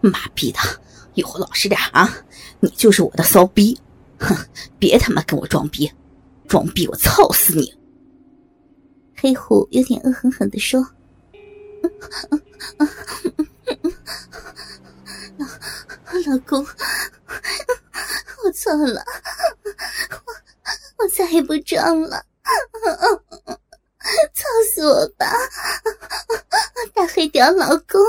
妈逼的！以后老实点啊！你就是我的骚逼，哼！别他妈跟我装逼，装逼我操死你！黑虎有点恶狠狠地说：“老老公，我错了，我我再也不装了，操死我吧！大黑屌老公！”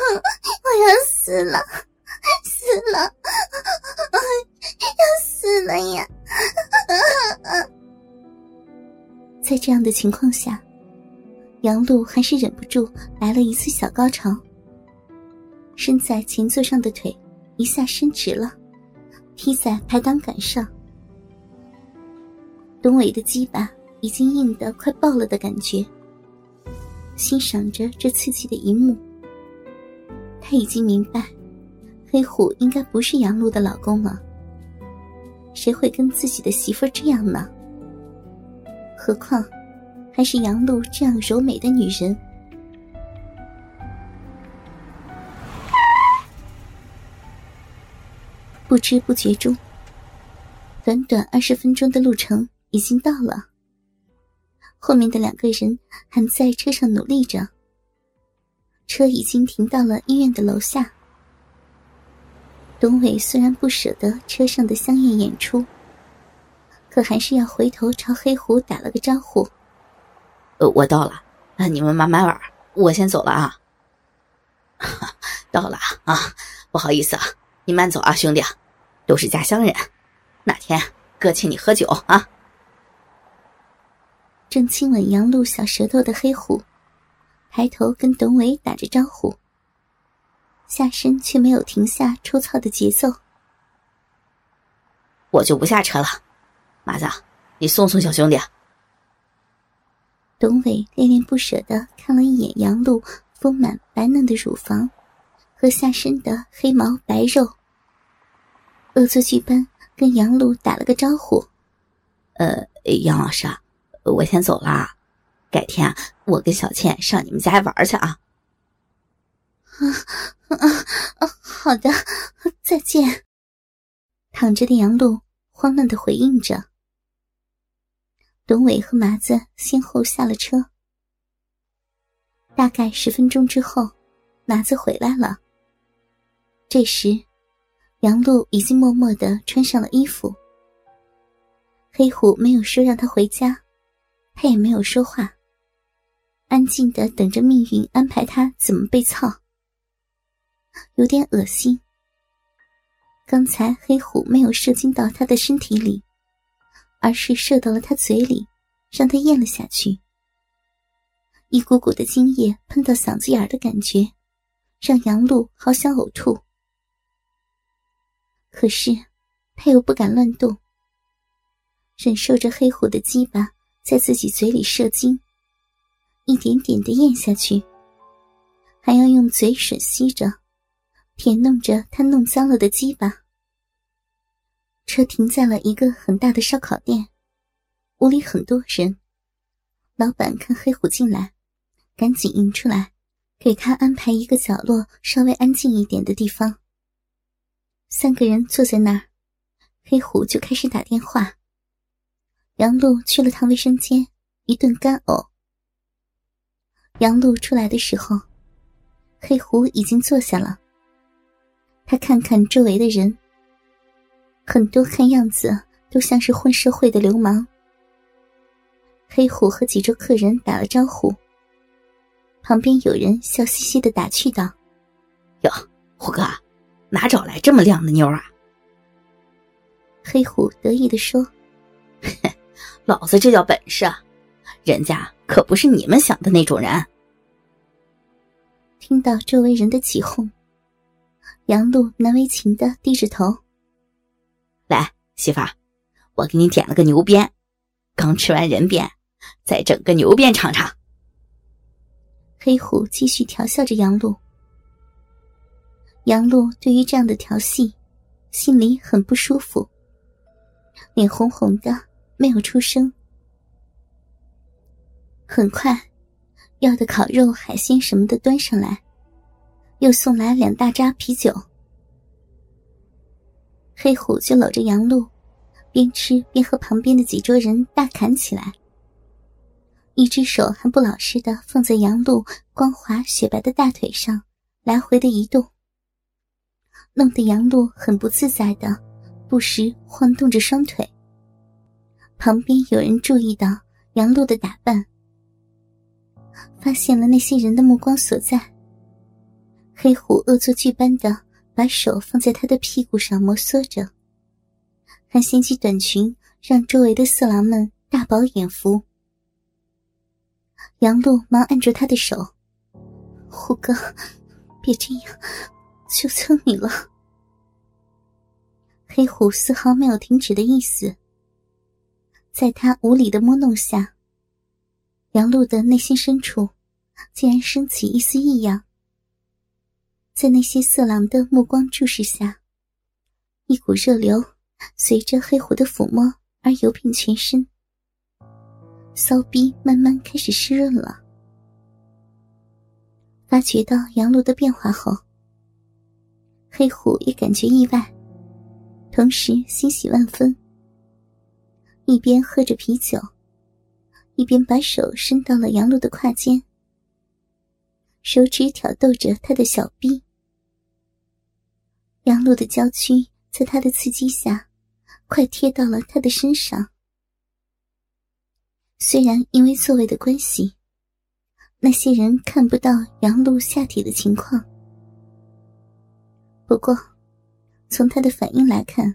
我要死了，死了，要死了呀！在这样的情况下，杨璐还是忍不住来了一次小高潮。身在前座上的腿一下伸直了，踢在排挡杆上。董伟的鸡巴已经硬得快爆了的感觉，欣赏着这刺激的一幕。他已经明白，黑虎应该不是杨璐的老公了。谁会跟自己的媳妇这样呢？何况，还是杨璐这样柔美的女人。不知不觉中，短短二十分钟的路程已经到了。后面的两个人还在车上努力着。车已经停到了医院的楼下。董伟虽然不舍得车上的香艳演出，可还是要回头朝黑虎打了个招呼：“呃，我到了，啊，你们慢慢玩，我先走了啊。”“到了啊，不好意思啊，你慢走啊，兄弟，都是家乡人，哪天哥请你喝酒啊。”正亲吻杨露小舌头的黑虎。抬头跟董伟打着招呼，下身却没有停下抽操的节奏。我就不下车了，麻子，你送送小兄弟。董伟恋恋不舍的看了一眼杨璐丰满白嫩的乳房和下身的黑毛白肉，恶作剧般跟杨璐打了个招呼：“呃，杨老师，我先走了。”改天啊我跟小倩上你们家玩去啊！啊啊啊！好的，再见。躺着的杨璐慌乱的回应着。董伟和麻子先后下了车。大概十分钟之后，麻子回来了。这时，杨璐已经默默的穿上了衣服。黑虎没有说让他回家，他也没有说话。安静的等着命运安排他怎么被操，有点恶心。刚才黑虎没有射精到他的身体里，而是射到了他嘴里，让他咽了下去。一股股的精液喷到嗓子眼的感觉，让杨璐好想呕吐。可是他又不敢乱动，忍受着黑虎的鸡巴在自己嘴里射精。一点点的咽下去，还要用嘴吮吸着，舔弄着他弄脏了的鸡巴。车停在了一个很大的烧烤店，屋里很多人。老板看黑虎进来，赶紧迎出来，给他安排一个角落，稍微安静一点的地方。三个人坐在那儿，黑虎就开始打电话。杨璐去了趟卫生间，一顿干呕。杨璐出来的时候，黑虎已经坐下了。他看看周围的人，很多看样子都像是混社会的流氓。黑虎和几桌客人打了招呼，旁边有人笑嘻嘻的打趣道：“哟，虎哥，哪找来这么靓的妞啊？”黑虎得意的说：“嘿老子这叫本事，人家可不是你们想的那种人。”听到周围人的起哄，杨璐难为情的低着头。来，媳妇儿，我给你点了个牛鞭，刚吃完人鞭，再整个牛鞭尝尝。黑虎继续调笑着杨璐。杨璐对于这样的调戏，心里很不舒服，脸红红的，没有出声。很快，要的烤肉、海鲜什么的端上来，又送来两大扎啤酒。黑虎就搂着杨露，边吃边和旁边的几桌人大侃起来，一只手还不老实的放在杨露光滑雪白的大腿上，来回的移动，弄得杨露很不自在的，不时晃动着双腿。旁边有人注意到杨露的打扮。发现了那些人的目光所在，黑虎恶作剧般的把手放在他的屁股上摩挲着，还掀起短裙，让周围的色狼们大饱眼福。杨露忙按住他的手：“虎哥，别这样，求求你了。”黑虎丝毫没有停止的意思，在他无理的摸弄下。杨露的内心深处，竟然升起一丝异样。在那些色狼的目光注视下，一股热流随着黑虎的抚摸而游遍全身，骚逼慢慢开始湿润了。发觉到杨露的变化后，黑虎也感觉意外，同时欣喜万分，一边喝着啤酒。一边把手伸到了杨露的胯间，手指挑逗着她的小臂。杨露的娇躯在他的刺激下，快贴到了他的身上。虽然因为座位的关系，那些人看不到杨露下体的情况，不过从他的反应来看，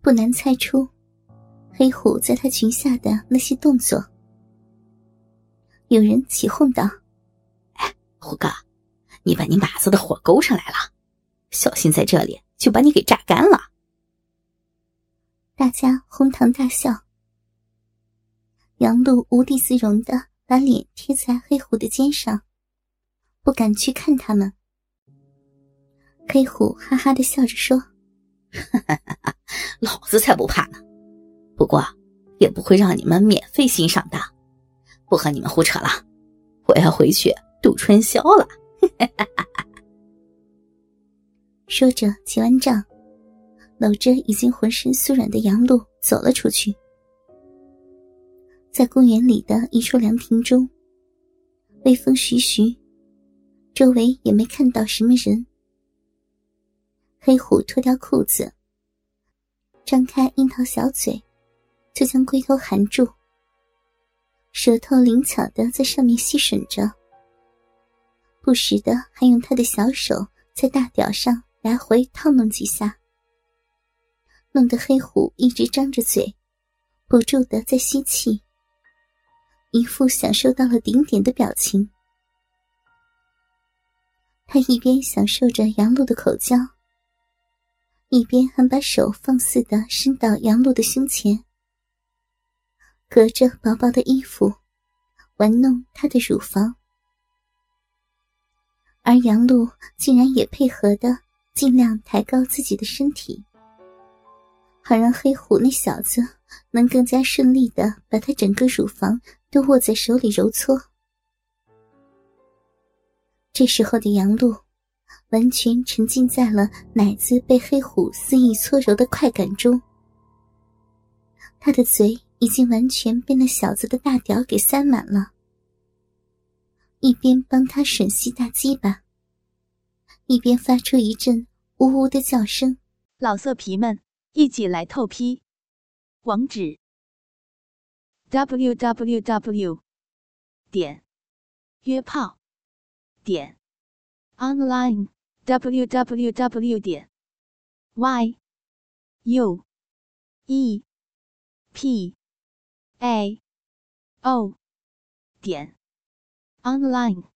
不难猜出。黑虎在他裙下的那些动作，有人起哄道：“哎，虎哥，你把你马子的火勾上来了，小心在这里就把你给榨干了。”大家哄堂大笑。杨露无地自容的把脸贴在黑虎的肩上，不敢去看他们。黑虎哈哈的笑着说：“哈哈哈哈老子才不怕呢！”不过，也不会让你们免费欣赏的。不和你们胡扯了，我要回去度春宵了。说着结完账，搂着已经浑身酥软的杨露走了出去。在公园里的一处凉亭中，微风徐徐，周围也没看到什么人。黑虎脱掉裤子，张开樱桃小嘴。就将龟头含住，舌头灵巧的在上面吸吮着，不时的还用他的小手在大屌上来回套弄几下，弄得黑虎一直张着嘴，不住的在吸气，一副享受到了顶点的表情。他一边享受着杨露的口交，一边还把手放肆的伸到杨露的胸前。隔着薄薄的衣服，玩弄她的乳房，而杨露竟然也配合的，尽量抬高自己的身体，好让黑虎那小子能更加顺利的把他整个乳房都握在手里揉搓。这时候的杨露，完全沉浸在了奶子被黑虎肆意搓揉的快感中，他的嘴。已经完全被那小子的大屌给塞满了，一边帮他吮吸大鸡巴，一边发出一阵呜呜的叫声。老色皮们，一起来透批！网址：w w w 点约炮点 online w w w 点 y u e p a. O. 点。Online。